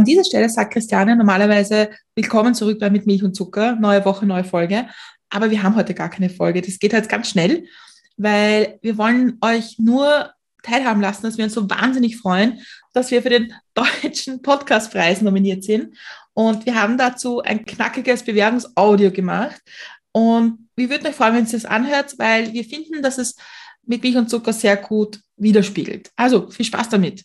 An dieser Stelle sagt Christiane normalerweise willkommen zurück bei Mit Milch und Zucker, neue Woche, neue Folge. Aber wir haben heute gar keine Folge. Das geht halt ganz schnell, weil wir wollen euch nur teilhaben lassen, dass wir uns so wahnsinnig freuen, dass wir für den Deutschen Podcastpreis nominiert sind. Und wir haben dazu ein knackiges Bewerbungsaudio gemacht. Und wir würden euch freuen, wenn ihr das anhört, weil wir finden, dass es mit Milch und Zucker sehr gut widerspiegelt. Also viel Spaß damit.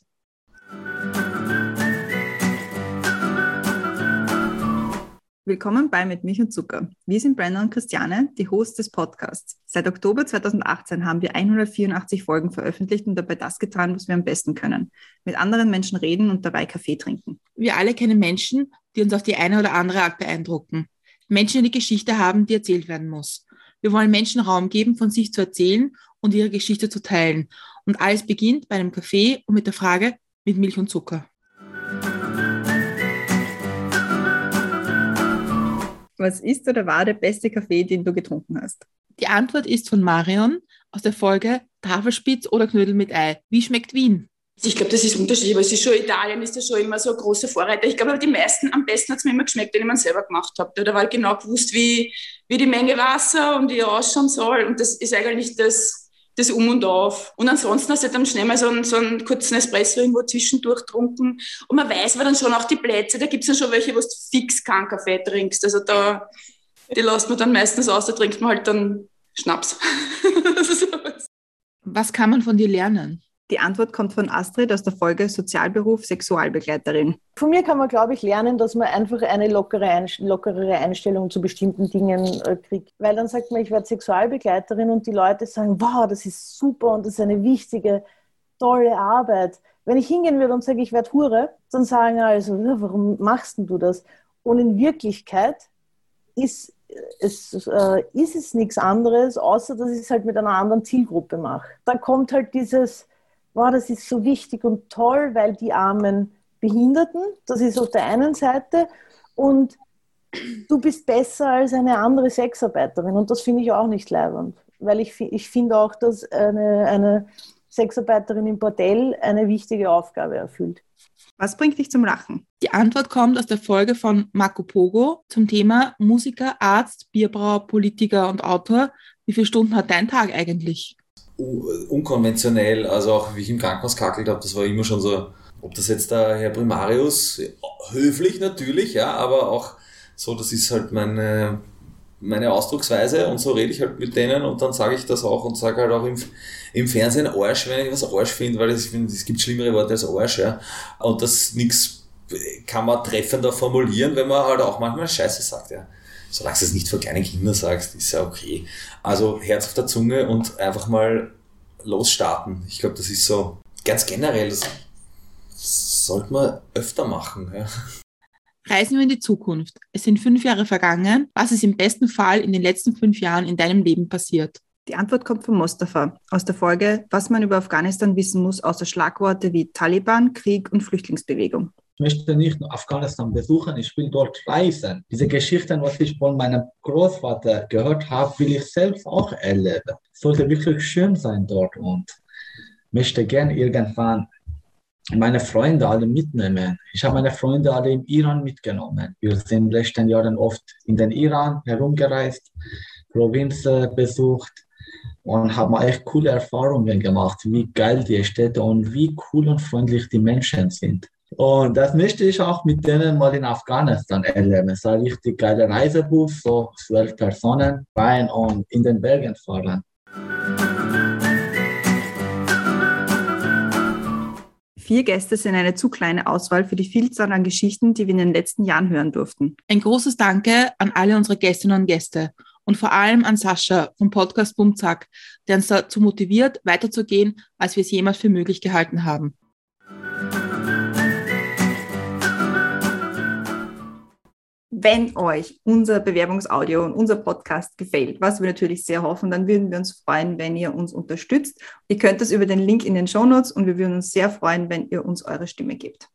Willkommen bei Mit Milch und Zucker. Wir sind Brenda und Christiane, die Hosts des Podcasts. Seit Oktober 2018 haben wir 184 Folgen veröffentlicht und dabei das getan, was wir am besten können. Mit anderen Menschen reden und dabei Kaffee trinken. Wir alle kennen Menschen, die uns auf die eine oder andere Art beeindrucken. Menschen, die Geschichte haben, die erzählt werden muss. Wir wollen Menschen Raum geben, von sich zu erzählen und ihre Geschichte zu teilen. Und alles beginnt bei einem Kaffee und mit der Frage mit Milch und Zucker. Was ist oder war der beste Kaffee, den du getrunken hast? Die Antwort ist von Marion aus der Folge Tafelspitz oder Knödel mit Ei. Wie schmeckt Wien? Ich glaube, das ist unterschiedlich, aber es ist schon, Italien ist ja schon immer so ein großer Vorreiter. Ich glaube, die meisten, am besten hat es mir immer geschmeckt, wenn ich selber gemacht habe. Da war ich genau gewusst, wie, wie die Menge Wasser und wie ausschauen soll. Und das ist eigentlich das, das Um und Auf. Und ansonsten hast du dann schnell mal so einen, so einen kurzen Espresso irgendwo zwischendurch trunken. Und man weiß aber dann schon auch die Plätze, da gibt es dann schon welche, wo du fix keinen Kaffee trinkst. Also da, die lässt man dann meistens aus, da trinkt man halt dann Schnaps. Was kann man von dir lernen? Die Antwort kommt von Astrid aus der Folge Sozialberuf Sexualbegleiterin. Von mir kann man, glaube ich, lernen, dass man einfach eine lockere lockerere Einstellung zu bestimmten Dingen äh, kriegt. Weil dann sagt man, ich werde Sexualbegleiterin und die Leute sagen, wow, das ist super und das ist eine wichtige, tolle Arbeit. Wenn ich hingehen würde und sage, ich werde Hure, dann sagen also, warum machst du das? Und in Wirklichkeit ist es, äh, ist es nichts anderes, außer dass ich es halt mit einer anderen Zielgruppe mache. Da kommt halt dieses, wow, das ist so wichtig und toll, weil die armen Behinderten, das ist auf der einen Seite, und du bist besser als eine andere Sexarbeiterin. Und das finde ich auch nicht leibend, weil ich, ich finde auch, dass eine, eine Sexarbeiterin im Bordell eine wichtige Aufgabe erfüllt. Was bringt dich zum Lachen? Die Antwort kommt aus der Folge von Marco Pogo zum Thema Musiker, Arzt, Bierbrauer, Politiker und Autor. Wie viele Stunden hat dein Tag eigentlich? Unkonventionell, also auch wie ich im Krankenhaus kackelt habe, das war immer schon so, ob das jetzt der Herr Primarius, höflich natürlich, ja, aber auch so, das ist halt meine, meine Ausdrucksweise und so rede ich halt mit denen und dann sage ich das auch und sage halt auch im, im Fernsehen Arsch, wenn ich was Arsch finde, weil finde, es gibt schlimmere Worte als Arsch, ja, und das nichts kann man treffender formulieren, wenn man halt auch manchmal Scheiße sagt, ja solange du es nicht vor kleinen Kindern sagst, ist ja okay. Also Herz auf der Zunge und einfach mal losstarten. Ich glaube, das ist so ganz generell, das sollte man öfter machen. Ja. Reisen wir in die Zukunft. Es sind fünf Jahre vergangen. Was ist im besten Fall in den letzten fünf Jahren in deinem Leben passiert? Die Antwort kommt von Mustafa aus der Folge, was man über Afghanistan wissen muss, außer Schlagworte wie Taliban, Krieg und Flüchtlingsbewegung. Ich möchte nicht nur Afghanistan besuchen, ich will dort reisen. Diese Geschichten, was ich von meinem Großvater gehört habe, will ich selbst auch erleben. Es sollte wirklich schön sein dort und möchte gerne irgendwann meine Freunde alle mitnehmen. Ich habe meine Freunde alle im Iran mitgenommen. Wir sind in den letzten Jahren oft in den Iran herumgereist, Provinzen besucht und haben echt coole Erfahrungen gemacht, wie geil die Städte und wie cool und freundlich die Menschen sind. Und das möchte ich auch mit denen mal in Afghanistan erleben. Es ist ein richtig geiler Reisebus, so zwölf Personen rein und in den Bergen fahren. Vier Gäste sind eine zu kleine Auswahl für die Vielzahl an Geschichten, die wir in den letzten Jahren hören durften. Ein großes Danke an alle unsere Gästinnen und Gäste und vor allem an Sascha vom Podcast Bumzack, der uns dazu motiviert, weiterzugehen, als wir es jemals für möglich gehalten haben. Wenn euch unser Bewerbungsaudio und unser Podcast gefällt, was wir natürlich sehr hoffen, dann würden wir uns freuen, wenn ihr uns unterstützt. Ihr könnt das über den Link in den Show Notes und wir würden uns sehr freuen, wenn ihr uns eure Stimme gebt.